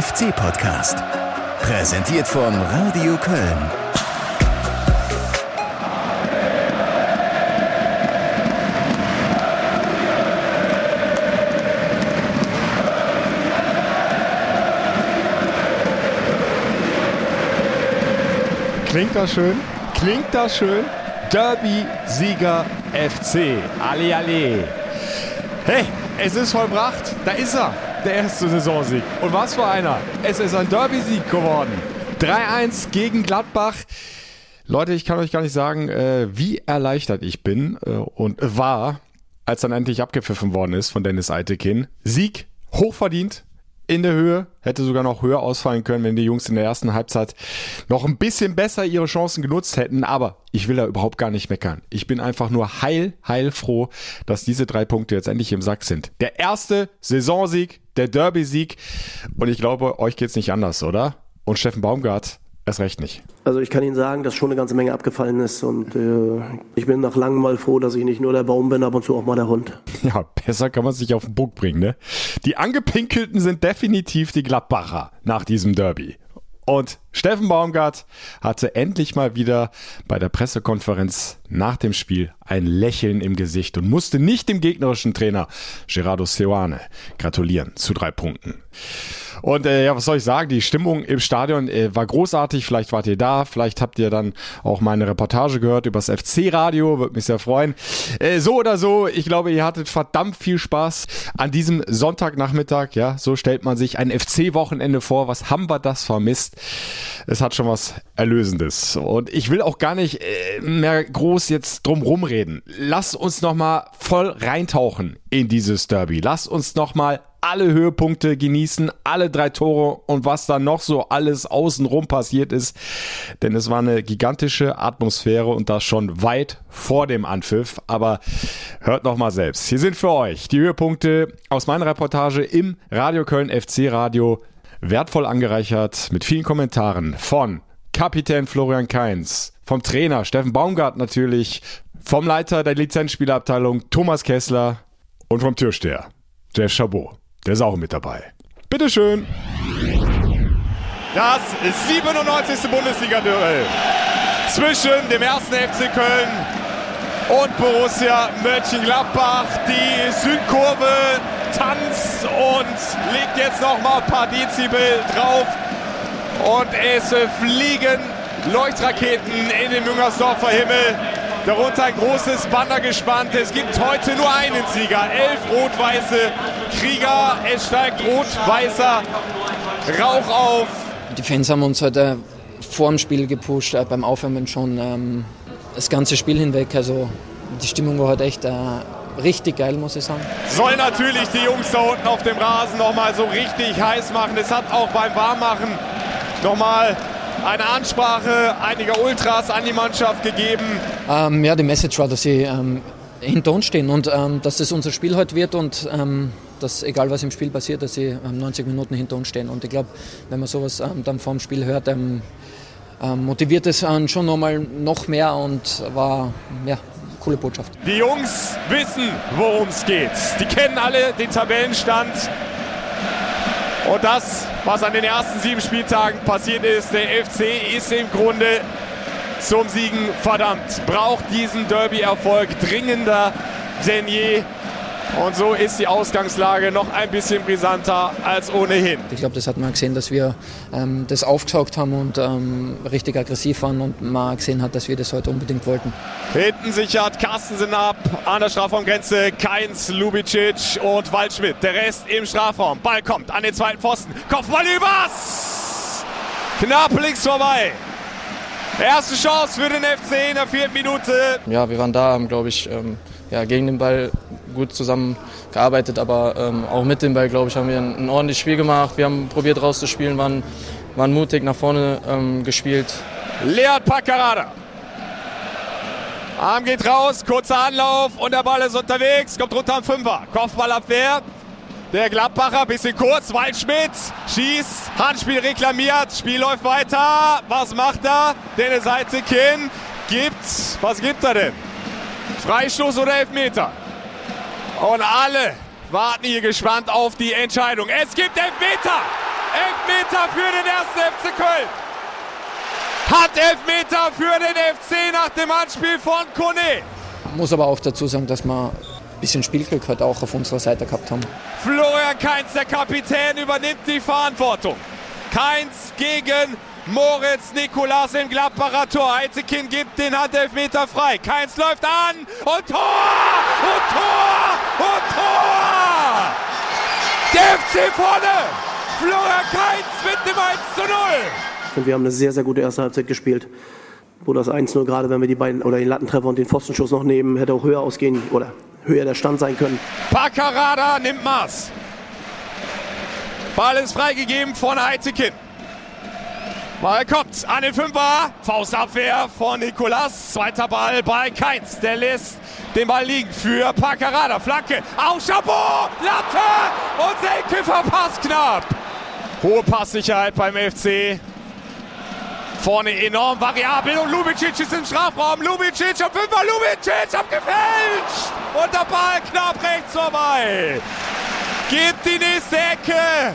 FC-Podcast. Präsentiert von Radio Köln. Klingt das schön? Klingt das schön? Derby-Sieger FC. Ali, ali. Hey, es ist vollbracht. Da ist er, der erste Saisonsieg. Und was für einer. Es ist ein Derby-Sieg geworden. 3-1 gegen Gladbach. Leute, ich kann euch gar nicht sagen, äh, wie erleichtert ich bin äh, und war, als dann endlich abgepfiffen worden ist von Dennis Eitekin. Sieg, hochverdient, in der Höhe, hätte sogar noch höher ausfallen können, wenn die Jungs in der ersten Halbzeit noch ein bisschen besser ihre Chancen genutzt hätten. Aber ich will da überhaupt gar nicht meckern. Ich bin einfach nur heil, heilfroh, dass diese drei Punkte jetzt endlich im Sack sind. Der erste Saisonsieg, der Derby-Sieg. Und ich glaube, euch geht's nicht anders, oder? Und Steffen Baumgart Erst recht nicht. Also ich kann Ihnen sagen, dass schon eine ganze Menge abgefallen ist und äh, ich bin nach langem mal froh, dass ich nicht nur der Baum bin, ab und zu auch mal der Hund. Ja, besser kann man sich auf den Bug bringen, ne? Die Angepinkelten sind definitiv die Gladbacher nach diesem Derby. Und Steffen Baumgart hatte endlich mal wieder bei der Pressekonferenz nach dem Spiel ein Lächeln im Gesicht und musste nicht dem gegnerischen Trainer Gerardo Seoane gratulieren zu drei Punkten. Und äh, ja, was soll ich sagen? Die Stimmung im Stadion äh, war großartig. Vielleicht wart ihr da, vielleicht habt ihr dann auch meine Reportage gehört übers FC-Radio. Würde mich sehr freuen. Äh, so oder so, ich glaube, ihr hattet verdammt viel Spaß an diesem Sonntagnachmittag. Ja, so stellt man sich ein FC-Wochenende vor. Was haben wir das vermisst? Es hat schon was Erlösendes. Und ich will auch gar nicht äh, mehr groß jetzt drum rumreden. Lass uns nochmal voll reintauchen in dieses Derby. Lass uns nochmal alle Höhepunkte genießen, alle drei Tore und was da noch so alles außenrum passiert ist. Denn es war eine gigantische Atmosphäre und das schon weit vor dem Anpfiff. Aber hört noch mal selbst. Hier sind für euch die Höhepunkte aus meiner Reportage im Radio Köln FC Radio. Wertvoll angereichert mit vielen Kommentaren von Kapitän Florian Kainz, vom Trainer Steffen Baumgart natürlich, vom Leiter der Lizenzspielerabteilung Thomas Kessler und vom Türsteher Jeff Chabot. Der ist auch mit dabei. Bitteschön. Das 97. Bundesliga-Duell zwischen dem ersten FC Köln und Borussia Mönchengladbach. Die Südkurve tanzt und legt jetzt noch mal ein paar Dezibel drauf. Und es fliegen Leuchtraketen in den Müngersdorfer Himmel. Darunter ein großes Banner gespannt. Es gibt heute nur einen Sieger. Elf rot-weiße Krieger. Es steigt rot-weißer Rauch auf. Die Fans haben uns heute vor dem Spiel gepusht, äh, beim Aufwärmen schon ähm, das ganze Spiel hinweg. Also die Stimmung war heute echt äh, richtig geil, muss ich sagen. Soll natürlich die Jungs da unten auf dem Rasen nochmal so richtig heiß machen. Es hat auch beim Warmmachen nochmal eine Ansprache einiger Ultras an die Mannschaft gegeben. Ähm, ja, die Message war, dass sie ähm, hinter uns stehen und ähm, dass das unser Spiel heute wird und ähm, dass egal was im Spiel passiert, dass sie 90 ähm, Minuten hinter uns stehen. Und ich glaube, wenn man sowas ähm, dann vorm Spiel hört, motiviert es schon nochmal noch mehr und war ja, coole Botschaft. Die Jungs wissen, worum es geht. Die kennen alle den Tabellenstand. Und das, was an den ersten sieben Spieltagen passiert ist, der FC ist im Grunde zum Siegen verdammt. Braucht diesen Derby-Erfolg dringender denn je. Und so ist die Ausgangslage noch ein bisschen brisanter als ohnehin. Ich glaube, das hat man gesehen, dass wir ähm, das aufgesaugt haben und ähm, richtig aggressiv waren und man gesehen hat, dass wir das heute unbedingt wollten. Hinten sichert Carstensen ab, an der Strafraumgrenze Keins, Lubicic und Waldschmidt. Der Rest im Strafraum. Ball kommt an den zweiten Pfosten. Kopfball übers! Knapp links vorbei. Erste Chance für den FC in der vierten Minute. Ja, wir waren da, haben, glaube ich, ähm, ja, gegen den Ball gut zusammengearbeitet, aber ähm, auch mit dem Ball, glaube ich, haben wir ein, ein, ordentliches Spiel gemacht. Wir haben probiert rauszuspielen, waren, waren mutig nach vorne ähm, gespielt. Leon Paccarada. Arm geht raus, kurzer Anlauf und der Ball ist unterwegs, kommt runter am Fünfer. Kopfballabwehr. Der Gladbacher, bisschen kurz, Waldschmidt schießt, Handspiel reklamiert, Spiel läuft weiter. Was macht er? Der Seite Kinn gibt, was gibt er denn? Freistoß oder Elfmeter? Und alle warten hier gespannt auf die Entscheidung. Es gibt Elfmeter! Elfmeter für den ersten FC Köln. Hat Elfmeter für den FC nach dem Anspiel von Kone. Muss aber auch dazu sagen, dass ein bisschen Spielglück heute auch auf unserer Seite gehabt haben. Florian Kainz, der Kapitän, übernimmt die Verantwortung. Kainz gegen Moritz Nikolas im Gladbacher Tor. Eitekin gibt den Handelfmeter frei. Keins läuft an und Tor! Und Tor! Und Tor! Der FC vorne! Florian Keins mit dem 1 zu 0. Und wir haben eine sehr, sehr gute erste Halbzeit gespielt. Wo das 1-0, gerade wenn wir die beiden oder den Lattentreffer und den Pfostenschuss noch nehmen, hätte auch höher ausgehen oder höher der Stand sein können. Paccarada nimmt Maß. Ball ist freigegeben von Eitekin. Ball kommt an den Fünfer. Faustabwehr von Nikolas. Zweiter Ball bei Keins. Der lässt den Ball liegen für Paccarada. Flanke. Auf Chabot. Latte. Und Selke verpasst knapp. Hohe Passsicherheit beim FC. Vorne enorm variabel und Lubicic ist im Strafraum. Lubicic am Fünfer. Lubicic abgefälscht. Und der Ball knapp rechts vorbei. Gibt die nächste Ecke.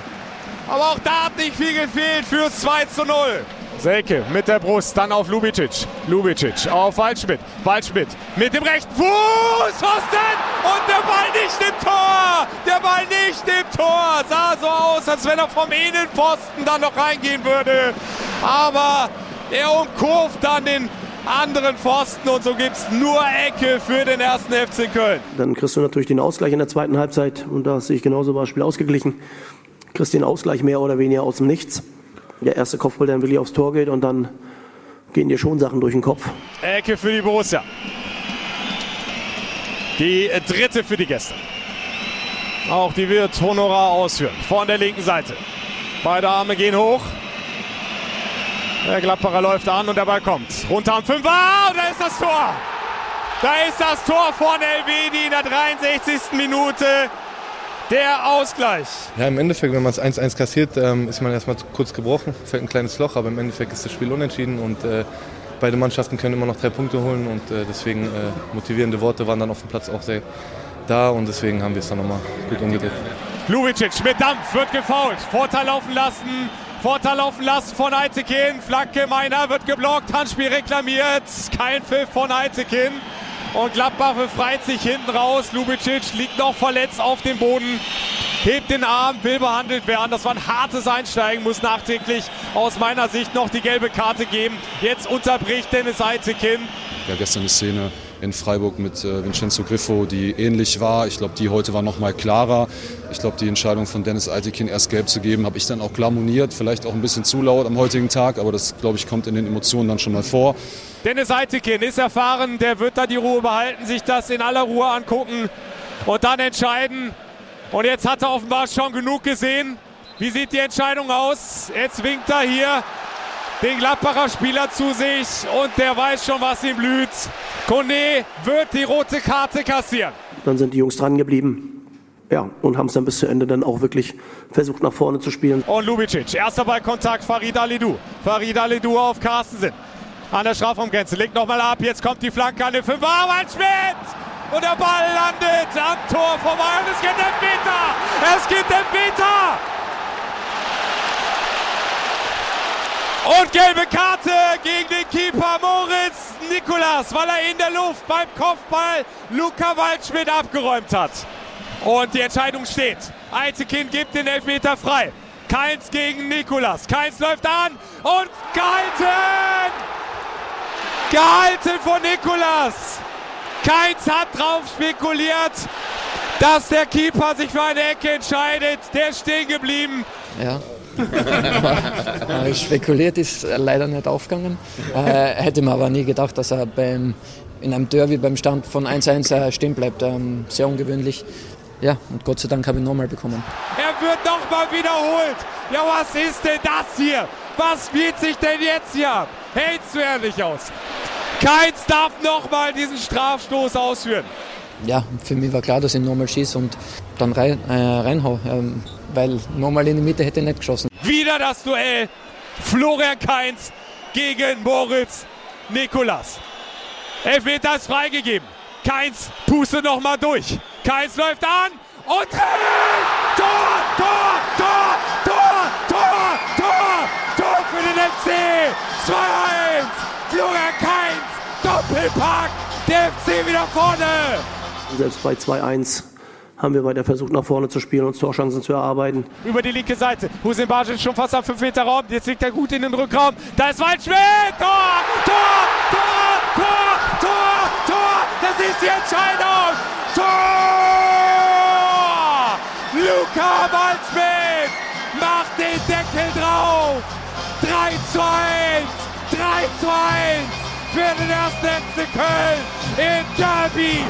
Aber auch da hat nicht viel gefehlt fürs 2 zu 0. Selke mit der Brust, dann auf Lubicic. Lubicic auf Waldschmidt. Waldschmidt mit dem rechten Fuß. Pfosten und der Ball nicht im Tor. Der Ball nicht im Tor. Sah so aus, als wenn er vom Innenpfosten dann noch reingehen würde. Aber er umkurvt dann den anderen Pfosten und so gibt es nur Ecke für den ersten FC Köln. Dann kriegst du natürlich den Ausgleich in der zweiten Halbzeit und da sehe ich genauso war das Spiel ausgeglichen kriegst den Ausgleich mehr oder weniger aus dem Nichts. Der erste Kopfball, der wirklich aufs Tor geht und dann gehen dir schon Sachen durch den Kopf. Ecke für die Borussia. Die dritte für die Gäste. Auch die wird Honorar ausführen. Von der linken Seite. Beide Arme gehen hoch. Der Gladbacher läuft an und der Ball kommt. Runter am Fünfer. Ah, und da ist das Tor. Da ist das Tor von Elvedi in der 63. Minute. Der Ausgleich. Ja, im Endeffekt, wenn man es 1-1 kassiert, ähm, ist man erstmal kurz gebrochen, fällt ein kleines Loch, aber im Endeffekt ist das Spiel unentschieden und äh, beide Mannschaften können immer noch drei Punkte holen und äh, deswegen äh, motivierende Worte waren dann auf dem Platz auch sehr da und deswegen haben wir es dann nochmal gut umgedreht. Lubicic mit Dampf wird gefault, Vorteil laufen lassen, Vorteil laufen lassen von Eitekin, Flanke Meiner wird geblockt, Handspiel reklamiert, kein Pfiff von Eitekin. Und Gladbach befreit sich hinten raus. Lubicic liegt noch verletzt auf dem Boden. Hebt den Arm, will behandelt werden. Das war ein hartes Einsteigen, muss nachträglich aus meiner Sicht noch die gelbe Karte geben. Jetzt unterbricht Dennis Eitekin. Ja, gestern eine Szene in Freiburg mit äh, Vincenzo Griffo, die ähnlich war. Ich glaube, die heute war noch mal klarer. Ich glaube, die Entscheidung von Dennis Eitekin erst gelb zu geben, habe ich dann auch klamoniert. Vielleicht auch ein bisschen zu laut am heutigen Tag, aber das, glaube ich, kommt in den Emotionen dann schon mal vor. Dennis Eitekin ist erfahren, der wird da die Ruhe behalten, sich das in aller Ruhe angucken und dann entscheiden. Und jetzt hat er offenbar schon genug gesehen. Wie sieht die Entscheidung aus? Jetzt winkt er hier den Gladbacher Spieler zu sich und der weiß schon, was ihm blüht. Kone wird die rote Karte kassieren. Dann sind die Jungs dran geblieben. Ja, und haben es dann bis zu Ende dann auch wirklich versucht nach vorne zu spielen. Und Lubicic, erster Ballkontakt, Farid Alidou. Farid Alidou auf Carstensen an der Strafraumgrenze. Legt nochmal ab. Jetzt kommt die Flanke an den Fünfer. Schmidt! Und der Ball landet am Tor vorbei. Und es gibt den Meter. Es gibt den Und gelbe Karte gegen den Keeper Moritz Nikolas, weil er in der Luft beim Kopfball Luca Waldschmidt abgeräumt hat. Und die Entscheidung steht. Eitekin gibt den Elfmeter frei. Keins gegen Nikolas. Keins läuft an und gehalten! Gehalten von Nikolas. Keins hat drauf spekuliert, dass der Keeper sich für eine Ecke entscheidet. Der ist stehen geblieben. Ja. Spekuliert ist leider nicht aufgegangen. Äh, hätte mir aber nie gedacht, dass er beim, in einem Derby beim Stand von 1-1 äh, stehen bleibt. Ähm, sehr ungewöhnlich. Ja, und Gott sei Dank habe ich ihn nochmal bekommen. Er wird nochmal wiederholt. Ja, was ist denn das hier? Was spielt sich denn jetzt hier ab? Hältst du ehrlich aus? Keins darf nochmal diesen Strafstoß ausführen. Ja, für mich war klar, dass ich nochmal schieße und dann rein, äh, reinhau. Ähm, weil nochmal in die Mitte hätte er nicht geschossen. Wieder das Duell Florian Kainz gegen Moritz Nikolas. Elfmeter ist freigegeben. Keins puste nochmal durch. Keins läuft an und trifft! Tor, Tor, Tor, Tor, Tor, Tor, Tor, Tor für den FC! 2-1! Florian Keins, Doppelpack, der FC wieder vorne! Selbst bei 2-1 haben wir weiter versucht, nach vorne zu spielen und Torchancen zu erarbeiten. Über die linke Seite. Hussein Bajic schon fast am 5 Meter Raum. Jetzt liegt er gut in den Rückraum. Da ist Waldschmidt. Tor! Tor! Tor! Tor! Tor! Tor! Das ist die Entscheidung. Tor! Luca Waldschmidt macht den Deckel drauf. 3 zu 1. 3 zu 1 für den ersten FC Köln im Derby.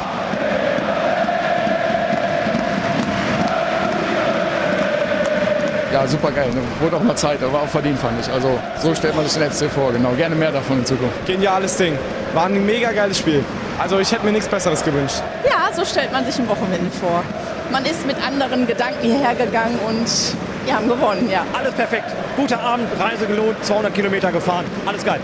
Ja, super geil. Ne? Wurde auch mal Zeit, aber auch verdient, fand ich. Also so stellt man sich den FC vor, genau. Gerne mehr davon in Zukunft. Geniales Ding. War ein mega geiles Spiel. Also ich hätte mir nichts Besseres gewünscht. Ja, so stellt man sich ein Wochenende vor. Man ist mit anderen Gedanken hierher gegangen und wir haben gewonnen, ja. Alles perfekt. Guter Abend, Reise gelohnt, 200 Kilometer gefahren. Alles geil.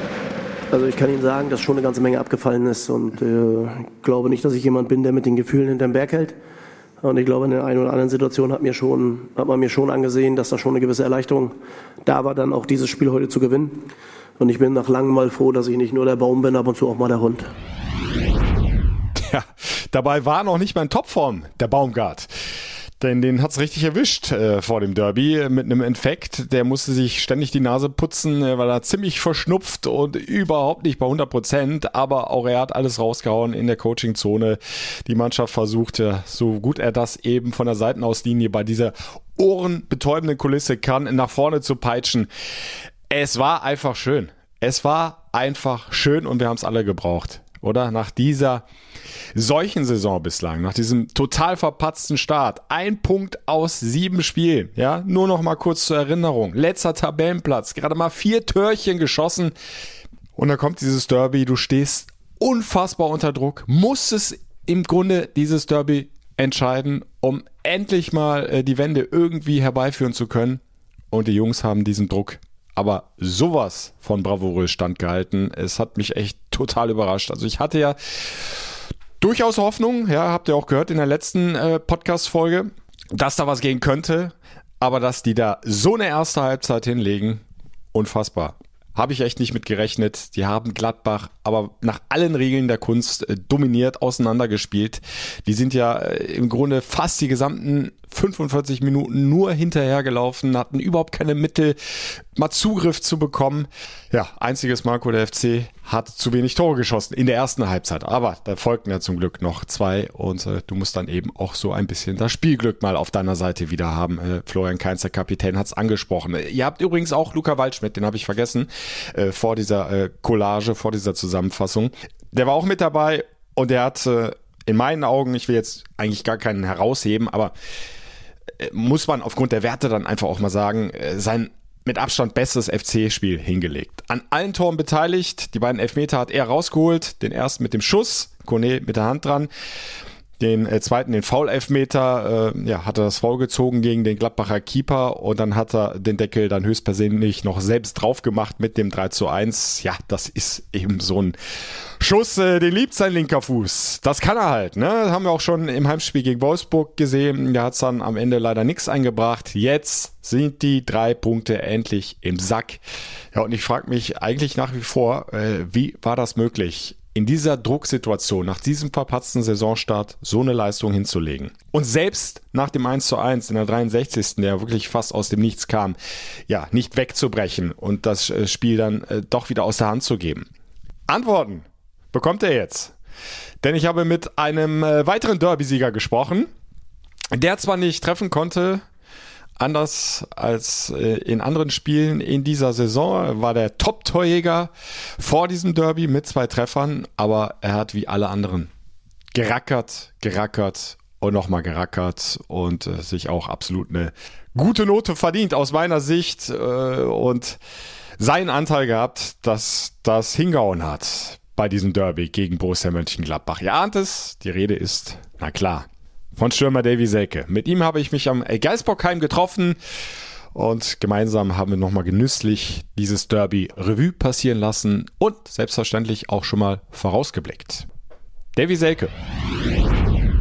Also ich kann Ihnen sagen, dass schon eine ganze Menge abgefallen ist und äh, ich glaube nicht, dass ich jemand bin, der mit den Gefühlen hinterm Berg hält. Und ich glaube, in der einen oder anderen Situation hat, mir schon, hat man mir schon angesehen, dass da schon eine gewisse Erleichterung da war, dann auch dieses Spiel heute zu gewinnen. Und ich bin nach langem mal froh, dass ich nicht nur der Baum bin, ab und zu auch mal der Hund. Ja, dabei war noch nicht mal in Topform der Baumgart. Denn den hat's richtig erwischt äh, vor dem Derby mit einem Infekt. Der musste sich ständig die Nase putzen, äh, weil er ziemlich verschnupft und überhaupt nicht bei 100 Prozent. Aber auch er hat alles rausgehauen in der Coachingzone. Die Mannschaft versuchte, so gut er das eben von der Seitenauslinie bei dieser ohrenbetäubenden Kulisse kann, nach vorne zu peitschen. Es war einfach schön. Es war einfach schön und wir haben es alle gebraucht. Oder? Nach dieser solchen Saison bislang, nach diesem total verpatzten Start, ein Punkt aus sieben Spielen, ja, nur noch mal kurz zur Erinnerung, letzter Tabellenplatz, gerade mal vier Törchen geschossen und da kommt dieses Derby, du stehst unfassbar unter Druck, musstest im Grunde dieses Derby entscheiden, um endlich mal äh, die Wende irgendwie herbeiführen zu können und die Jungs haben diesen Druck aber sowas von bravourös standgehalten. Es hat mich echt total überrascht. Also ich hatte ja durchaus Hoffnung, ja, habt ihr auch gehört in der letzten äh, Podcast-Folge, dass da was gehen könnte, aber dass die da so eine erste Halbzeit hinlegen, unfassbar. Habe ich echt nicht mit gerechnet. Die haben Gladbach aber nach allen Regeln der Kunst äh, dominiert, auseinandergespielt. Die sind ja äh, im Grunde fast die gesamten 45 Minuten nur hinterhergelaufen, hatten überhaupt keine Mittel, mal Zugriff zu bekommen. Ja, einziges Marco der FC hat zu wenig Tore geschossen in der ersten Halbzeit. Aber da folgten ja zum Glück noch zwei und äh, du musst dann eben auch so ein bisschen das Spielglück mal auf deiner Seite wieder haben. Äh, Florian Kainz, der Kapitän, hat es angesprochen. Ihr habt übrigens auch Luca Waldschmidt, den habe ich vergessen, äh, vor dieser äh, Collage, vor dieser Zusammenfassung. Der war auch mit dabei und der hat äh, in meinen Augen, ich will jetzt eigentlich gar keinen herausheben, aber äh, muss man aufgrund der Werte dann einfach auch mal sagen, äh, sein mit Abstand bestes FC-Spiel hingelegt. An allen Toren beteiligt. Die beiden Elfmeter hat er rausgeholt. Den ersten mit dem Schuss, Kone mit der Hand dran. Den äh, zweiten, den Foul-Elfmeter, äh, ja, hat er das Foul gezogen gegen den Gladbacher Keeper und dann hat er den Deckel dann höchstpersönlich noch selbst drauf gemacht mit dem 3 zu 1. Ja, das ist eben so ein Schuss, äh, den liebt sein linker Fuß. Das kann er halt, ne? Das haben wir auch schon im Heimspiel gegen Wolfsburg gesehen. Da hat es dann am Ende leider nichts eingebracht. Jetzt sind die drei Punkte endlich im Sack. Ja, und ich frage mich eigentlich nach wie vor, äh, wie war das möglich? In dieser Drucksituation, nach diesem verpatzten Saisonstart, so eine Leistung hinzulegen. Und selbst nach dem 1 zu 1 in der 63. der wirklich fast aus dem Nichts kam, ja, nicht wegzubrechen und das äh, Spiel dann äh, doch wieder aus der Hand zu geben. Antworten bekommt er jetzt. Denn ich habe mit einem äh, weiteren Derby-Sieger gesprochen, der zwar nicht treffen konnte, Anders als äh, in anderen Spielen in dieser Saison war der Top-Torjäger vor diesem Derby mit zwei Treffern, aber er hat wie alle anderen gerackert, gerackert und nochmal gerackert und äh, sich auch absolut eine gute Note verdient aus meiner Sicht äh, und seinen Anteil gehabt, dass das hingehauen hat bei diesem Derby gegen Borussia Mönchengladbach. Ihr ahnt es, die Rede ist, na klar, von Stürmer Davy Selke. Mit ihm habe ich mich am Geisbockheim getroffen und gemeinsam haben wir nochmal genüsslich dieses Derby Revue passieren lassen und selbstverständlich auch schon mal vorausgeblickt. Davy Selke.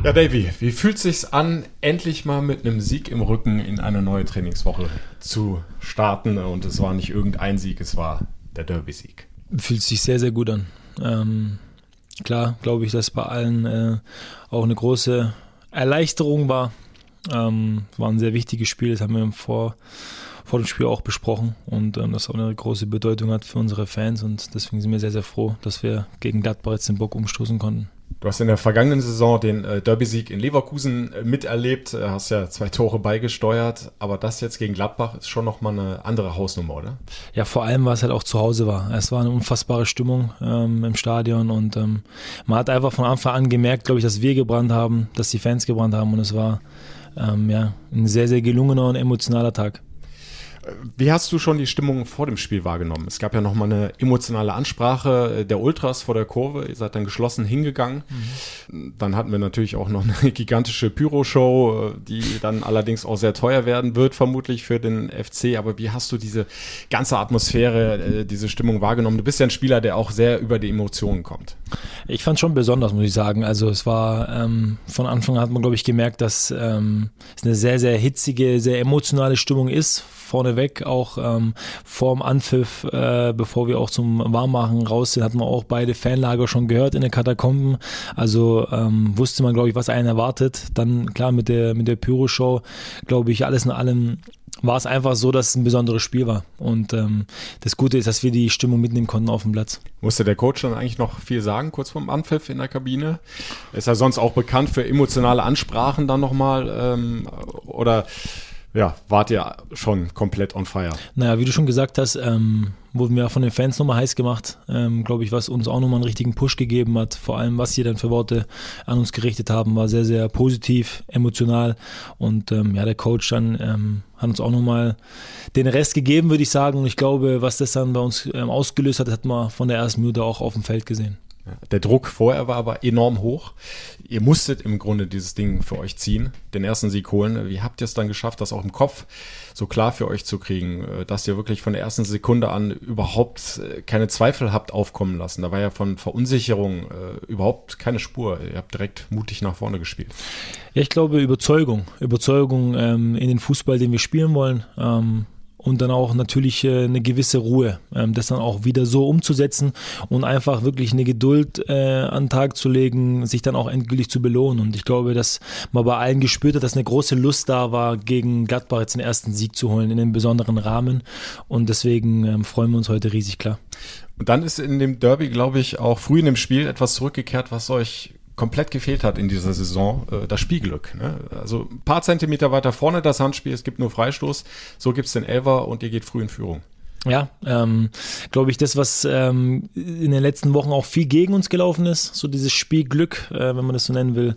Ja, Davy, wie fühlt sich's an, endlich mal mit einem Sieg im Rücken in eine neue Trainingswoche zu starten? Und es war nicht irgendein Sieg, es war der Derby-Sieg. Fühlt sich sehr, sehr gut an. Ähm, klar, glaube ich, dass bei allen äh, auch eine große Erleichterung war. Ähm, war ein sehr wichtiges Spiel, das haben wir vor, vor dem Spiel auch besprochen und ähm, das auch eine große Bedeutung hat für unsere Fans und deswegen sind wir sehr, sehr froh, dass wir gegen Gladbach jetzt den Bock umstoßen konnten. Du hast in der vergangenen Saison den äh, Derby-Sieg in Leverkusen äh, miterlebt, äh, hast ja zwei Tore beigesteuert, aber das jetzt gegen Gladbach ist schon nochmal eine andere Hausnummer, oder? Ja, vor allem, weil es halt auch zu Hause war. Es war eine unfassbare Stimmung ähm, im Stadion und ähm, man hat einfach von Anfang an gemerkt, glaube ich, dass wir gebrannt haben, dass die Fans gebrannt haben und es war ähm, ja, ein sehr, sehr gelungener und emotionaler Tag. Wie hast du schon die Stimmung vor dem Spiel wahrgenommen? Es gab ja nochmal eine emotionale Ansprache der Ultras vor der Kurve. Ihr seid dann geschlossen hingegangen. Mhm. Dann hatten wir natürlich auch noch eine gigantische Pyro-Show, die dann allerdings auch sehr teuer werden wird, vermutlich für den FC. Aber wie hast du diese ganze Atmosphäre, äh, diese Stimmung wahrgenommen? Du bist ja ein Spieler, der auch sehr über die Emotionen kommt. Ich fand schon besonders, muss ich sagen. Also es war ähm, von Anfang an hat man, glaube ich, gemerkt, dass ähm, es eine sehr, sehr hitzige, sehr emotionale Stimmung ist vorneweg, auch ähm, vorm Anpfiff, äh, bevor wir auch zum Warmmachen raus sind, hat man auch beide Fanlager schon gehört in den Katakomben. Also ähm, wusste man, glaube ich, was einen erwartet. Dann klar mit der mit der Pyro-Show, glaube ich, alles in allem war es einfach so, dass es ein besonderes Spiel war. Und ähm, das Gute ist, dass wir die Stimmung mitnehmen konnten auf dem Platz. Musste der Coach dann eigentlich noch viel sagen, kurz vorm Anpfiff in der Kabine? Ist er sonst auch bekannt für emotionale Ansprachen dann nochmal? Ähm, oder ja, wart ihr schon komplett on fire. Naja, wie du schon gesagt hast, ähm, wurden wir von den Fans nochmal heiß gemacht. Ähm, Glaube ich, was uns auch nochmal einen richtigen Push gegeben hat. Vor allem, was sie dann für Worte an uns gerichtet haben, war sehr, sehr positiv, emotional. Und ähm, ja, der Coach dann ähm, hat uns auch nochmal den Rest gegeben, würde ich sagen. Und ich glaube, was das dann bei uns ähm, ausgelöst hat, hat man von der ersten Minute auch auf dem Feld gesehen. Der Druck vorher war aber enorm hoch. Ihr musstet im Grunde dieses Ding für euch ziehen, den ersten Sieg holen. Wie habt ihr es dann geschafft, das auch im Kopf so klar für euch zu kriegen, äh, dass ihr wirklich von der ersten Sekunde an überhaupt äh, keine Zweifel habt aufkommen lassen? Da war ja von Verunsicherung äh, überhaupt keine Spur. Ihr habt direkt mutig nach vorne gespielt. Ja, ich glaube Überzeugung. Überzeugung ähm, in den Fußball, den wir spielen wollen. Ähm und dann auch natürlich äh, eine gewisse Ruhe, ähm, das dann auch wieder so umzusetzen und einfach wirklich eine Geduld äh, an den Tag zu legen, sich dann auch endgültig zu belohnen. Und ich glaube, dass man bei allen gespürt hat, dass eine große Lust da war, gegen Gladbach jetzt den ersten Sieg zu holen in einem besonderen Rahmen. Und deswegen ähm, freuen wir uns heute riesig klar. Und dann ist in dem Derby, glaube ich, auch früh in dem Spiel etwas zurückgekehrt, was euch komplett gefehlt hat in dieser Saison, äh, das Spielglück. Ne? Also ein paar Zentimeter weiter vorne das Handspiel, es gibt nur Freistoß, so gibt es den Elver und ihr geht früh in Führung. Ja, ähm, glaube ich, das, was ähm, in den letzten Wochen auch viel gegen uns gelaufen ist, so dieses Spielglück, äh, wenn man das so nennen will,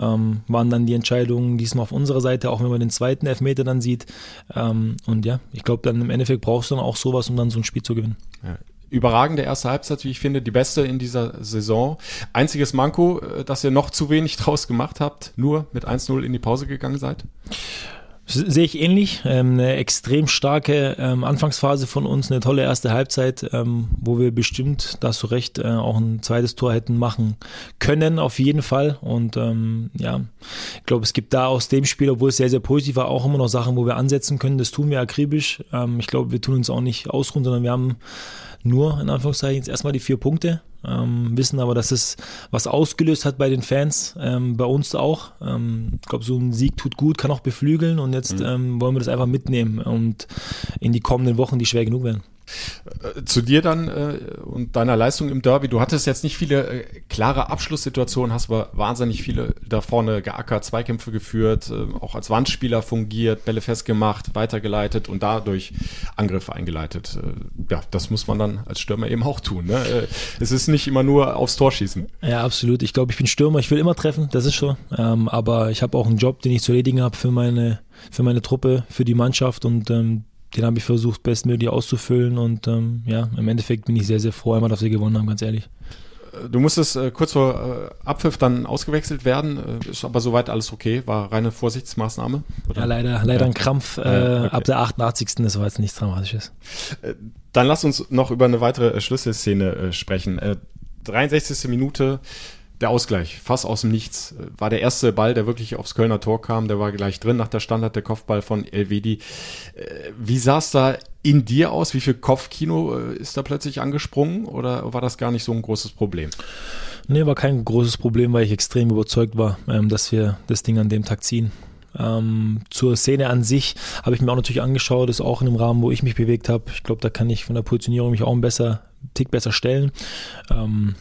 ähm, waren dann die Entscheidungen diesmal auf unserer Seite, auch wenn man den zweiten Elfmeter dann sieht. Ähm, und ja, ich glaube, dann im Endeffekt brauchst du dann auch sowas, um dann so ein Spiel zu gewinnen. Ja überragende erste Halbzeit, wie ich finde, die beste in dieser Saison. Einziges Manko, äh, dass ihr noch zu wenig draus gemacht habt, nur mit 1-0 in die Pause gegangen seid? Sehe ich ähnlich. Ähm, eine extrem starke ähm, Anfangsphase von uns, eine tolle erste Halbzeit, ähm, wo wir bestimmt, da hast du recht, äh, auch ein zweites Tor hätten machen können, auf jeden Fall. Und ja, ich glaube, es gibt da aus dem Spiel, obwohl es sehr, sehr positiv war, auch immer noch Sachen, wo wir ansetzen können. Das tun wir akribisch. Ich glaube, wir tun uns auch nicht ausruhen, sondern wir haben nur in Anführungszeichen jetzt erstmal die vier Punkte. Ähm, wissen aber, dass es was ausgelöst hat bei den Fans, ähm, bei uns auch. Ähm, ich glaube, so ein Sieg tut gut, kann auch beflügeln und jetzt mhm. ähm, wollen wir das einfach mitnehmen und in die kommenden Wochen, die schwer genug werden. Äh, zu dir dann äh, und deiner Leistung im Derby. Du hattest jetzt nicht viele äh, klare Abschlusssituationen, hast aber wahnsinnig viele da vorne geackert, Zweikämpfe geführt, äh, auch als Wandspieler fungiert, Bälle festgemacht, weitergeleitet und dadurch Angriffe eingeleitet. Äh, ja, das muss man dann als Stürmer eben auch tun. Ne? Äh, es ist nicht immer nur aufs Tor schießen. Ja, absolut. Ich glaube, ich bin Stürmer, ich will immer treffen, das ist schon. Ähm, aber ich habe auch einen Job, den ich zu erledigen habe für meine, für meine Truppe, für die Mannschaft und ähm, den habe ich versucht, bestmöglich auszufüllen und ähm, ja, im Endeffekt bin ich sehr, sehr froh, einmal, dass wir gewonnen haben, ganz ehrlich. Du musstest äh, kurz vor äh, Abpfiff dann ausgewechselt werden, äh, ist aber soweit alles okay, war reine Vorsichtsmaßnahme? Oder? Ja, leider, leider ja. ein Krampf äh, okay. ab der 88. Das war jetzt nichts Dramatisches. Äh, dann lass uns noch über eine weitere äh, Schlüsselszene sprechen. 63. Minute, der Ausgleich, fast aus dem Nichts. War der erste Ball, der wirklich aufs Kölner Tor kam, der war gleich drin nach der Standard, der Kopfball von Elvedi. Äh, wie sah es da in dir aus? Wie viel Kopfkino äh, ist da plötzlich angesprungen oder war das gar nicht so ein großes Problem? Nee, war kein großes Problem, weil ich extrem überzeugt war, ähm, dass wir das Ding an dem Tag ziehen. Ähm, zur Szene an sich habe ich mir auch natürlich angeschaut, ist auch in dem Rahmen, wo ich mich bewegt habe. Ich glaube, da kann ich von der Positionierung mich auch ein besser, Tick besser stellen. Ähm,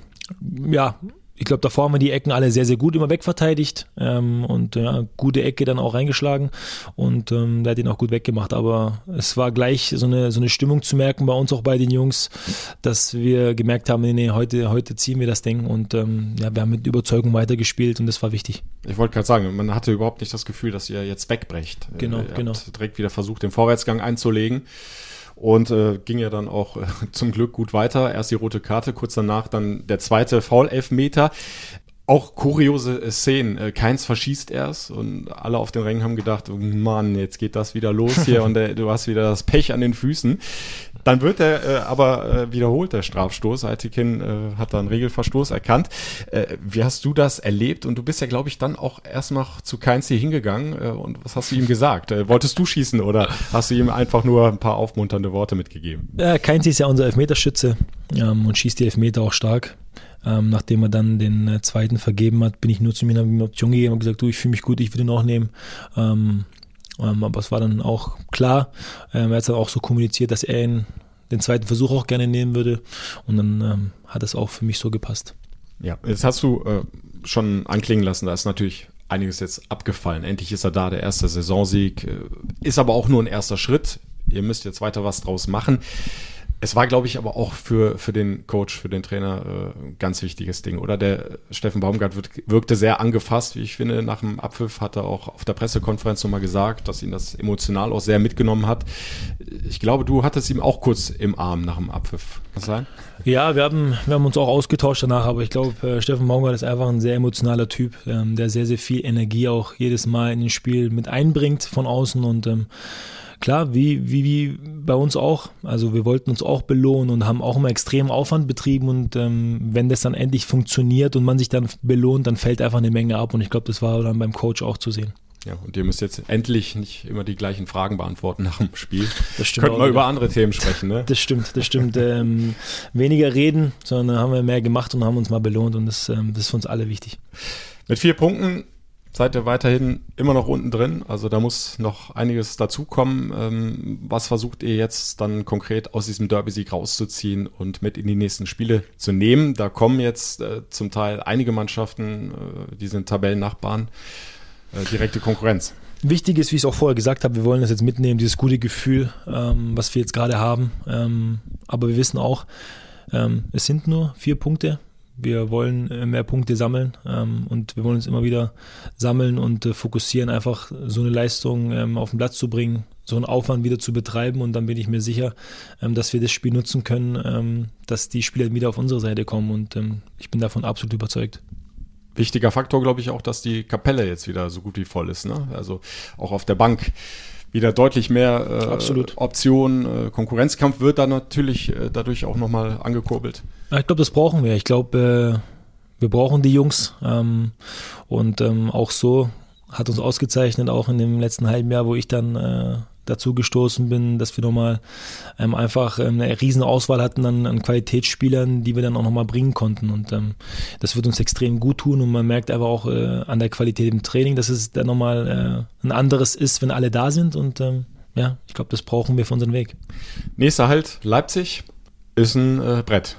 ja, ich glaube, davor haben wir die Ecken alle sehr, sehr gut immer wegverteidigt ähm, und ja, gute Ecke dann auch reingeschlagen und ähm, der hat ihn auch gut weggemacht. Aber es war gleich so eine, so eine Stimmung zu merken bei uns auch bei den Jungs, dass wir gemerkt haben, nee, nee heute, heute ziehen wir das Ding und ähm, ja, wir haben mit Überzeugung weitergespielt und das war wichtig. Ich wollte gerade sagen, man hatte überhaupt nicht das Gefühl, dass ihr jetzt wegbrecht. Genau, ihr genau. direkt wieder versucht, den Vorwärtsgang einzulegen und äh, ging ja dann auch äh, zum Glück gut weiter. Erst die rote Karte, kurz danach dann der zweite Foul-Elfmeter. Auch kuriose äh, Szenen. Äh, Keins verschießt erst und alle auf den Rängen haben gedacht, oh Mann, jetzt geht das wieder los hier und äh, du hast wieder das Pech an den Füßen. Dann wird er äh, aber äh, wiederholt, der Strafstoß. Aitikin äh, hat da einen Regelverstoß erkannt. Äh, wie hast du das erlebt? Und du bist ja, glaube ich, dann auch erst noch zu Keins hier hingegangen. Äh, und was hast du ihm gesagt? Äh, wolltest du schießen oder hast du ihm einfach nur ein paar aufmunternde Worte mitgegeben? Ja, Keins ist ja unser Elfmeterschütze ähm, und schießt die Elfmeter auch stark. Ähm, nachdem er dann den äh, zweiten vergeben hat, bin ich nur zu mir, eine Option gegeben und gesagt, du, ich fühle mich gut, ich will den auch nehmen. Ähm, ähm, aber es war dann auch klar. Ähm, er hat dann auch so kommuniziert, dass er ihn, den zweiten Versuch auch gerne nehmen würde. Und dann ähm, hat es auch für mich so gepasst. Ja, jetzt hast du äh, schon anklingen lassen, da ist natürlich einiges jetzt abgefallen. Endlich ist er da, der erste Saisonsieg. Äh, ist aber auch nur ein erster Schritt. Ihr müsst jetzt weiter was draus machen. Es war, glaube ich, aber auch für, für den Coach, für den Trainer äh, ein ganz wichtiges Ding. Oder der Steffen Baumgart wirk, wirkte sehr angefasst, wie ich finde. Nach dem Abpfiff hat er auch auf der Pressekonferenz nochmal gesagt, dass ihn das emotional auch sehr mitgenommen hat. Ich glaube, du hattest ihm auch kurz im Arm nach dem Abpfiff. Kann das sein? Ja, wir haben, wir haben uns auch ausgetauscht danach, aber ich glaube, äh, Steffen Baumgart ist einfach ein sehr emotionaler Typ, ähm, der sehr, sehr viel Energie auch jedes Mal in den Spiel mit einbringt von außen und ähm, klar, wie, wie, wie bei uns auch. Also wir wollten uns auch belohnen und haben auch immer extremen Aufwand betrieben und ähm, wenn das dann endlich funktioniert und man sich dann belohnt, dann fällt einfach eine Menge ab und ich glaube, das war dann beim Coach auch zu sehen. Ja, und ihr müsst jetzt endlich nicht immer die gleichen Fragen beantworten nach dem Spiel. Das stimmt. Könnten wir über andere Themen sprechen, ne? Das stimmt, das stimmt. ähm, weniger reden, sondern haben wir mehr gemacht und haben uns mal belohnt und das, ähm, das ist für uns alle wichtig. Mit vier Punkten seid ihr weiterhin immer noch unten drin. Also da muss noch einiges dazukommen. Ähm, was versucht ihr jetzt dann konkret aus diesem Derby-Sieg rauszuziehen und mit in die nächsten Spiele zu nehmen? Da kommen jetzt äh, zum Teil einige Mannschaften, äh, die sind Tabellennachbarn, äh, direkte Konkurrenz. Wichtig ist, wie ich es auch vorher gesagt habe, wir wollen das jetzt mitnehmen, dieses gute Gefühl, ähm, was wir jetzt gerade haben. Ähm, aber wir wissen auch, ähm, es sind nur vier Punkte wir wollen äh, mehr Punkte sammeln ähm, und wir wollen uns immer wieder sammeln und äh, fokussieren, einfach so eine Leistung ähm, auf den Platz zu bringen, so einen Aufwand wieder zu betreiben und dann bin ich mir sicher, ähm, dass wir das Spiel nutzen können, ähm, dass die Spieler wieder auf unsere Seite kommen und ähm, ich bin davon absolut überzeugt. Wichtiger Faktor, glaube ich, auch, dass die Kapelle jetzt wieder so gut wie voll ist. Ne? Also auch auf der Bank wieder deutlich mehr äh, Optionen. Äh, Konkurrenzkampf wird dann natürlich äh, dadurch auch nochmal angekurbelt. Ja, ich glaube, das brauchen wir. Ich glaube, äh, wir brauchen die Jungs. Ähm, und ähm, auch so hat uns ausgezeichnet, auch in dem letzten halben Jahr, wo ich dann äh, dazu gestoßen bin, dass wir nochmal ähm, einfach ähm, eine riesen Auswahl hatten an, an Qualitätsspielern, die wir dann auch nochmal bringen konnten. Und ähm, das wird uns extrem gut tun und man merkt aber auch äh, an der Qualität im Training, dass es dann nochmal äh, ein anderes ist, wenn alle da sind. Und ähm, ja, ich glaube, das brauchen wir für unseren Weg. Nächster Halt, Leipzig, ist ein äh, Brett.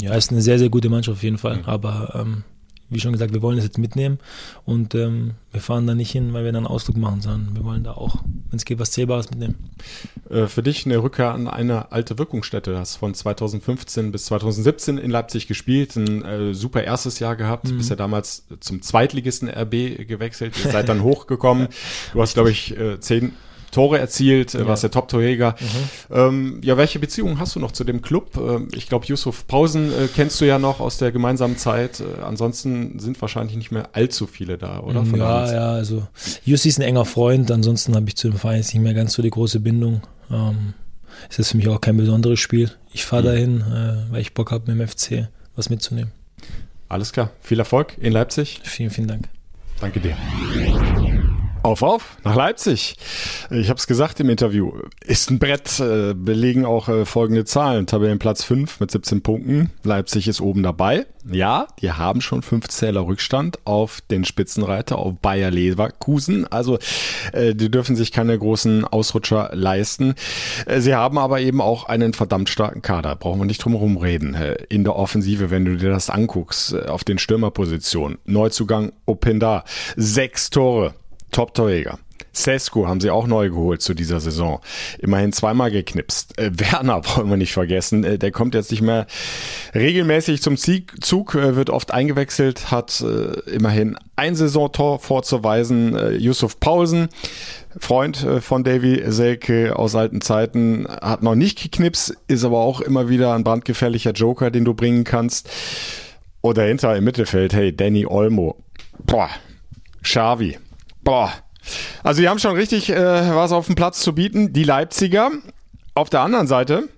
Ja, ist eine sehr, sehr gute Mannschaft auf jeden Fall. Mhm. Aber ähm, wie schon gesagt, wir wollen das jetzt mitnehmen und ähm, wir fahren da nicht hin, weil wir dann einen Ausflug machen, sondern wir wollen da auch, wenn es geht, was Zählbares mitnehmen. Äh, für dich eine Rückkehr an eine alte Wirkungsstätte. Du hast von 2015 bis 2017 in Leipzig gespielt, ein äh, super erstes Jahr gehabt, mhm. bist ja damals zum Zweitligisten RB gewechselt, ihr seid dann hochgekommen. Du hast, glaube ich, äh, zehn Tore erzielt, ja. warst der Top-Torjäger. Mhm. Ähm, ja, welche Beziehung hast du noch zu dem Club? Ähm, ich glaube, Yusuf Pausen äh, kennst du ja noch aus der gemeinsamen Zeit. Äh, ansonsten sind wahrscheinlich nicht mehr allzu viele da, oder? Von ja, ja, also Jussi ist ein enger Freund. Ansonsten habe ich zu dem Verein nicht mehr ganz so die große Bindung. Ähm, es ist für mich auch kein besonderes Spiel. Ich fahre mhm. dahin, äh, weil ich Bock habe, mit dem FC was mitzunehmen. Alles klar. Viel Erfolg in Leipzig. Vielen, vielen Dank. Danke dir. Auf, auf, nach Leipzig. Ich habe es gesagt im Interview. Ist ein Brett, äh, belegen auch äh, folgende Zahlen. Tabellenplatz 5 mit 17 Punkten. Leipzig ist oben dabei. Ja, die haben schon 5 Zähler Rückstand auf den Spitzenreiter, auf Bayer Leverkusen. Also äh, die dürfen sich keine großen Ausrutscher leisten. Äh, sie haben aber eben auch einen verdammt starken Kader. Brauchen wir nicht drum herum reden. In der Offensive, wenn du dir das anguckst, äh, auf den Stürmerpositionen. Neuzugang Openda. Sechs Tore. Top-Torjäger. Sesko haben sie auch neu geholt zu dieser Saison. Immerhin zweimal geknipst. Äh, Werner wollen wir nicht vergessen. Äh, der kommt jetzt nicht mehr regelmäßig zum Zug, äh, wird oft eingewechselt, hat äh, immerhin ein Saisontor vorzuweisen. Äh, Yusuf Paulsen, Freund äh, von Davy Selke aus alten Zeiten, hat noch nicht geknipst, ist aber auch immer wieder ein brandgefährlicher Joker, den du bringen kannst. Oder hinter im Mittelfeld, hey, Danny Olmo. Boah, Xavi Boah. Also die haben schon richtig äh, was auf dem Platz zu bieten. Die Leipziger. Auf der anderen Seite,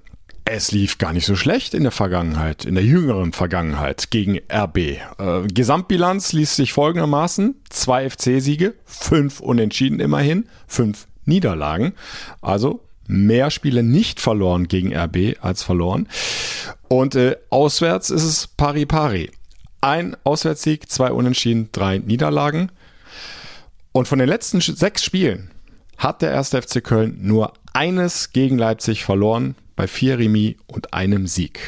es lief gar nicht so schlecht in der Vergangenheit, in der jüngeren Vergangenheit gegen RB. Äh, Gesamtbilanz liest sich folgendermaßen. Zwei FC-Siege, fünf Unentschieden immerhin, fünf Niederlagen. Also mehr Spiele nicht verloren gegen RB als verloren. Und äh, auswärts ist es pari pari. Ein Auswärtssieg, zwei Unentschieden, drei Niederlagen. Und von den letzten sechs Spielen hat der 1. FC Köln nur eines gegen Leipzig verloren, bei vier Remis und einem Sieg.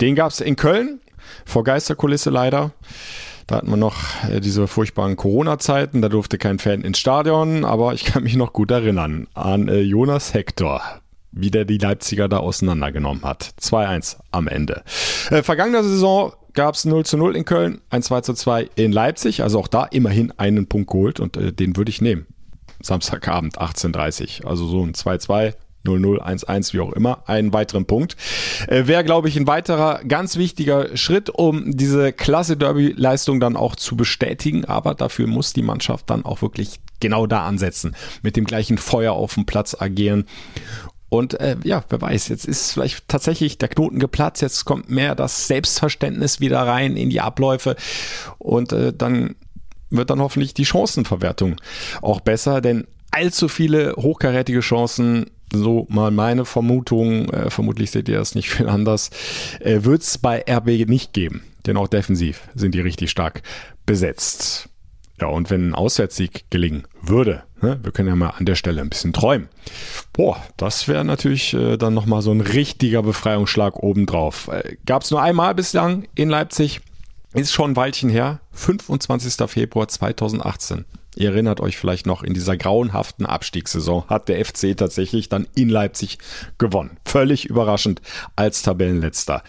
Den gab es in Köln, vor Geisterkulisse leider. Da hatten wir noch äh, diese furchtbaren Corona-Zeiten, da durfte kein Fan ins Stadion, aber ich kann mich noch gut erinnern an äh, Jonas Hector, wie der die Leipziger da auseinandergenommen hat. 2-1 am Ende. Äh, vergangene Saison gab es 0 zu 0 in Köln, ein 2 zu 2 in Leipzig, also auch da immerhin einen Punkt geholt und äh, den würde ich nehmen. Samstagabend 18.30 Also so ein 2-2, 0-0, 1-1, wie auch immer, einen weiteren Punkt. Äh, Wäre, glaube ich, ein weiterer ganz wichtiger Schritt, um diese klasse Derby-Leistung dann auch zu bestätigen. Aber dafür muss die Mannschaft dann auch wirklich genau da ansetzen, mit dem gleichen Feuer auf dem Platz agieren und äh, ja, wer weiß, jetzt ist vielleicht tatsächlich der Knoten geplatzt, jetzt kommt mehr das Selbstverständnis wieder rein in die Abläufe und äh, dann wird dann hoffentlich die Chancenverwertung auch besser, denn allzu viele hochkarätige Chancen, so mal meine Vermutung, äh, vermutlich seht ihr das nicht viel anders, äh, wird es bei RB nicht geben, denn auch defensiv sind die richtig stark besetzt. Ja, und wenn ein Auswärtssieg gelingen würde, ne, wir können ja mal an der Stelle ein bisschen träumen. Boah, das wäre natürlich äh, dann nochmal so ein richtiger Befreiungsschlag obendrauf. Äh, Gab es nur einmal bislang in Leipzig, ist schon ein Weilchen her, 25. Februar 2018. Ihr erinnert euch vielleicht noch, in dieser grauenhaften Abstiegssaison hat der FC tatsächlich dann in Leipzig gewonnen. Völlig überraschend als Tabellenletzter.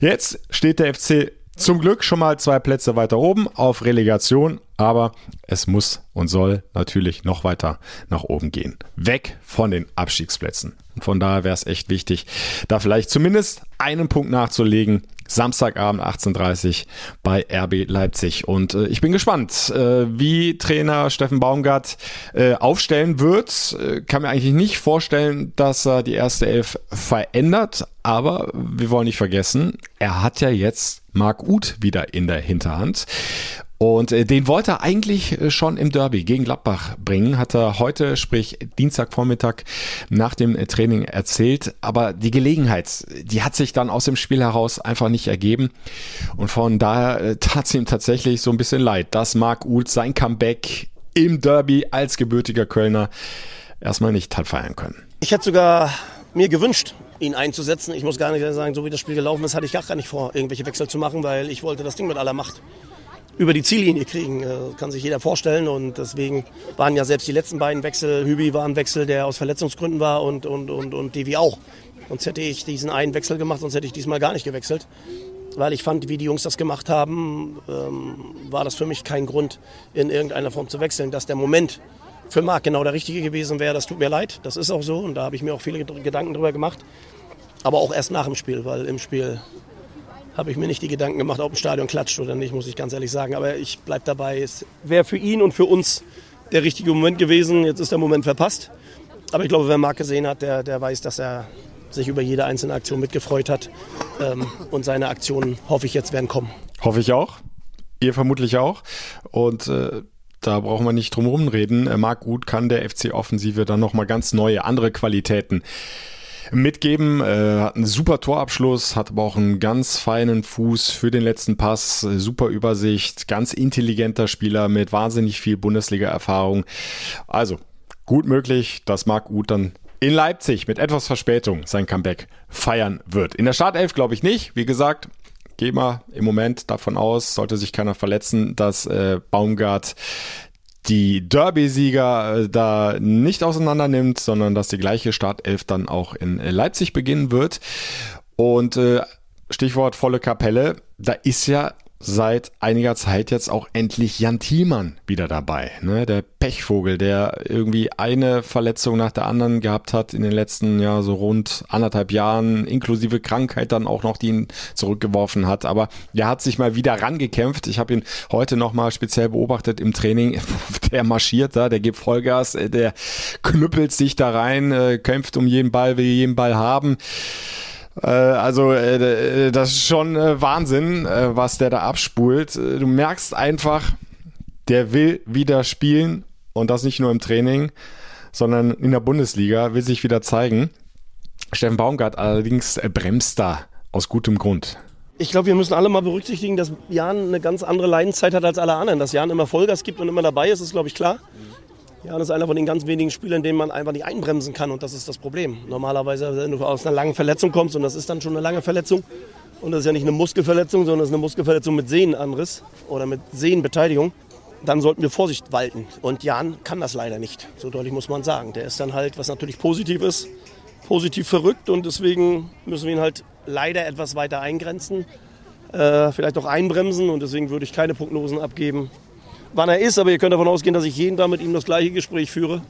Jetzt steht der FC zum Glück schon mal zwei Plätze weiter oben auf Relegation, aber es muss und soll natürlich noch weiter nach oben gehen. Weg von den Abstiegsplätzen. Von daher wäre es echt wichtig, da vielleicht zumindest einen Punkt nachzulegen. Samstagabend 18.30 bei RB Leipzig. Und äh, ich bin gespannt, äh, wie Trainer Steffen Baumgart äh, aufstellen wird. Äh, kann mir eigentlich nicht vorstellen, dass er die erste Elf verändert. Aber wir wollen nicht vergessen, er hat ja jetzt Marc Uth wieder in der Hinterhand. Und äh, den wollte er eigentlich äh, schon im Derby gegen Gladbach bringen, hat er heute, sprich Dienstagvormittag nach dem äh, Training erzählt. Aber die Gelegenheit, die hat sich dann aus dem Spiel heraus einfach nicht ergeben. Und von daher tat es ihm tatsächlich so ein bisschen leid, dass Marc Uth sein Comeback im Derby als gebürtiger Kölner erstmal nicht hat feiern können. Ich hätte sogar mir gewünscht, ihn einzusetzen. Ich muss gar nicht sagen, so wie das Spiel gelaufen ist, hatte ich gar nicht vor, irgendwelche Wechsel zu machen, weil ich wollte das Ding mit aller Macht über die Ziellinie kriegen. Äh, kann sich jeder vorstellen. Und deswegen waren ja selbst die letzten beiden Wechsel, Hübi war ein Wechsel, der aus Verletzungsgründen war und, und, und, und Devi auch. Sonst hätte ich diesen einen Wechsel gemacht, sonst hätte ich diesmal gar nicht gewechselt. Weil ich fand, wie die Jungs das gemacht haben, ähm, war das für mich kein Grund, in irgendeiner Form zu wechseln. Dass der Moment für Marc genau der richtige gewesen wäre, das tut mir leid. Das ist auch so und da habe ich mir auch viele Gedanken drüber gemacht. Aber auch erst nach dem Spiel, weil im Spiel habe ich mir nicht die Gedanken gemacht, ob ein Stadion klatscht oder nicht, muss ich ganz ehrlich sagen. Aber ich bleibe dabei. Es wäre für ihn und für uns der richtige Moment gewesen. Jetzt ist der Moment verpasst. Aber ich glaube, wer Marc gesehen hat, der, der weiß, dass er sich über jede einzelne Aktion mitgefreut hat. Ähm, und seine Aktionen, hoffe ich, jetzt werden kommen. Hoffe ich auch. Ihr vermutlich auch. Und äh, da brauchen wir nicht drum rumreden. Äh, Marc Gut kann der FC-Offensive dann nochmal ganz neue, andere Qualitäten mitgeben. Äh, hat einen super Torabschluss, hat aber auch einen ganz feinen Fuß für den letzten Pass, äh, super Übersicht, ganz intelligenter Spieler mit wahnsinnig viel Bundesliga-Erfahrung. Also gut möglich, dass Marc Uth dann in Leipzig mit etwas Verspätung sein Comeback feiern wird. In der Startelf glaube ich nicht. Wie gesagt, gehe mal im Moment davon aus, sollte sich keiner verletzen, dass äh, Baumgart die Derby-Sieger äh, da nicht auseinander nimmt, sondern dass die gleiche Startelf dann auch in Leipzig beginnen wird. Und äh, Stichwort volle Kapelle, da ist ja seit einiger Zeit jetzt auch endlich Jan Thielmann wieder dabei. Ne? Der Pechvogel, der irgendwie eine Verletzung nach der anderen gehabt hat in den letzten ja so rund anderthalb Jahren, inklusive Krankheit dann auch noch, die ihn zurückgeworfen hat. Aber der hat sich mal wieder rangekämpft. Ich habe ihn heute nochmal speziell beobachtet im Training. Der marschiert da, der gibt Vollgas, der knüppelt sich da rein, äh, kämpft um jeden Ball, will jeden Ball haben. Äh, also äh, das ist schon äh, Wahnsinn, was der da abspult. Du merkst einfach, der will wieder spielen und das nicht nur im Training, sondern in der Bundesliga, will sich wieder zeigen. Steffen Baumgart allerdings bremst da aus gutem Grund. Ich glaube, wir müssen alle mal berücksichtigen, dass Jan eine ganz andere Leidenszeit hat als alle anderen. Dass Jan immer Vollgas gibt und immer dabei ist, ist, glaube ich, klar. Ja, das ist einer von den ganz wenigen Spielern, den man einfach nicht einbremsen kann und das ist das Problem. Normalerweise, wenn du aus einer langen Verletzung kommst und das ist dann schon eine lange Verletzung und das ist ja nicht eine Muskelverletzung, sondern das ist eine Muskelverletzung mit Sehnenanriss oder mit Sehnenbeteiligung, dann sollten wir Vorsicht walten. Und Jan kann das leider nicht, so deutlich muss man sagen. Der ist dann halt, was natürlich positiv ist, positiv verrückt und deswegen müssen wir ihn halt leider etwas weiter eingrenzen, äh, vielleicht auch einbremsen und deswegen würde ich keine Prognosen abgeben, wann er ist, aber ihr könnt davon ausgehen, dass ich jeden Tag mit ihm das gleiche Gespräch führe.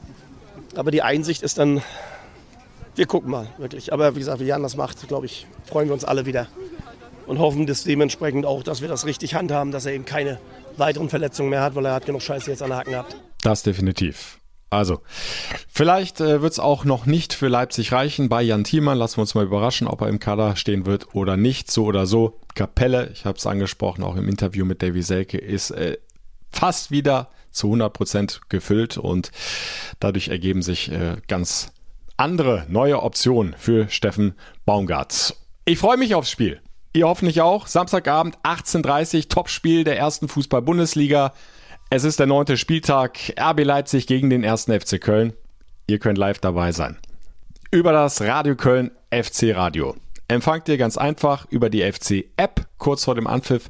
Aber die Einsicht ist dann, wir gucken mal, wirklich. Aber wie gesagt, wie Jan das macht, glaube ich, freuen wir uns alle wieder und hoffen dass dementsprechend auch, dass wir das richtig handhaben, dass er eben keine weiteren Verletzungen mehr hat, weil er hat genug Scheiße jetzt an der Haken gehabt. Das definitiv. Also, vielleicht äh, wird es auch noch nicht für Leipzig reichen. Bei Jan Thielmann lassen wir uns mal überraschen, ob er im Kader stehen wird oder nicht. So oder so. Kapelle, ich habe es angesprochen, auch im Interview mit Davy Selke, ist äh, fast wieder zu 100 Prozent gefüllt und dadurch ergeben sich äh, ganz andere neue Optionen für Steffen Baumgart. Ich freue mich aufs Spiel. Ihr hoffentlich auch. Samstagabend 18.30 Uhr, Topspiel der ersten Fußball-Bundesliga. Es ist der neunte Spieltag. RB Leipzig gegen den ersten FC Köln. Ihr könnt live dabei sein. Über das Radio Köln FC Radio empfangt ihr ganz einfach über die FC-App. Kurz vor dem Anpfiff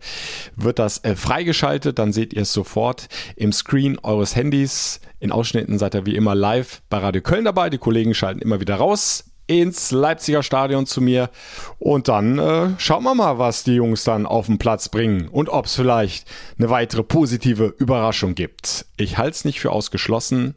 wird das äh, freigeschaltet, dann seht ihr es sofort im Screen eures Handys. In Ausschnitten seid ihr wie immer live bei Radio Köln dabei. Die Kollegen schalten immer wieder raus ins Leipziger Stadion zu mir und dann äh, schauen wir mal, was die Jungs dann auf den Platz bringen und ob es vielleicht eine weitere positive Überraschung gibt. Ich halte es nicht für ausgeschlossen,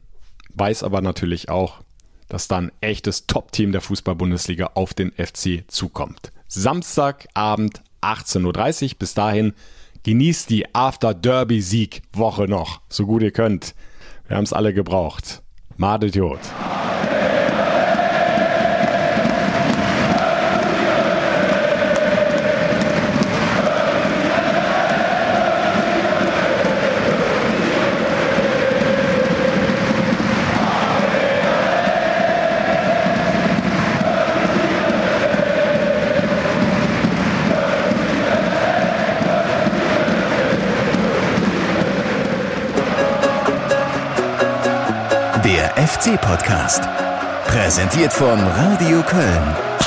weiß aber natürlich auch, dass dann echtes Top-Team der Fußball-Bundesliga auf den FC zukommt. Samstagabend 18.30 Uhr. Bis dahin genießt die After-Derby-Sieg-Woche noch, so gut ihr könnt. Wir haben es alle gebraucht. Madetiot. FC-Podcast. Präsentiert von Radio Köln.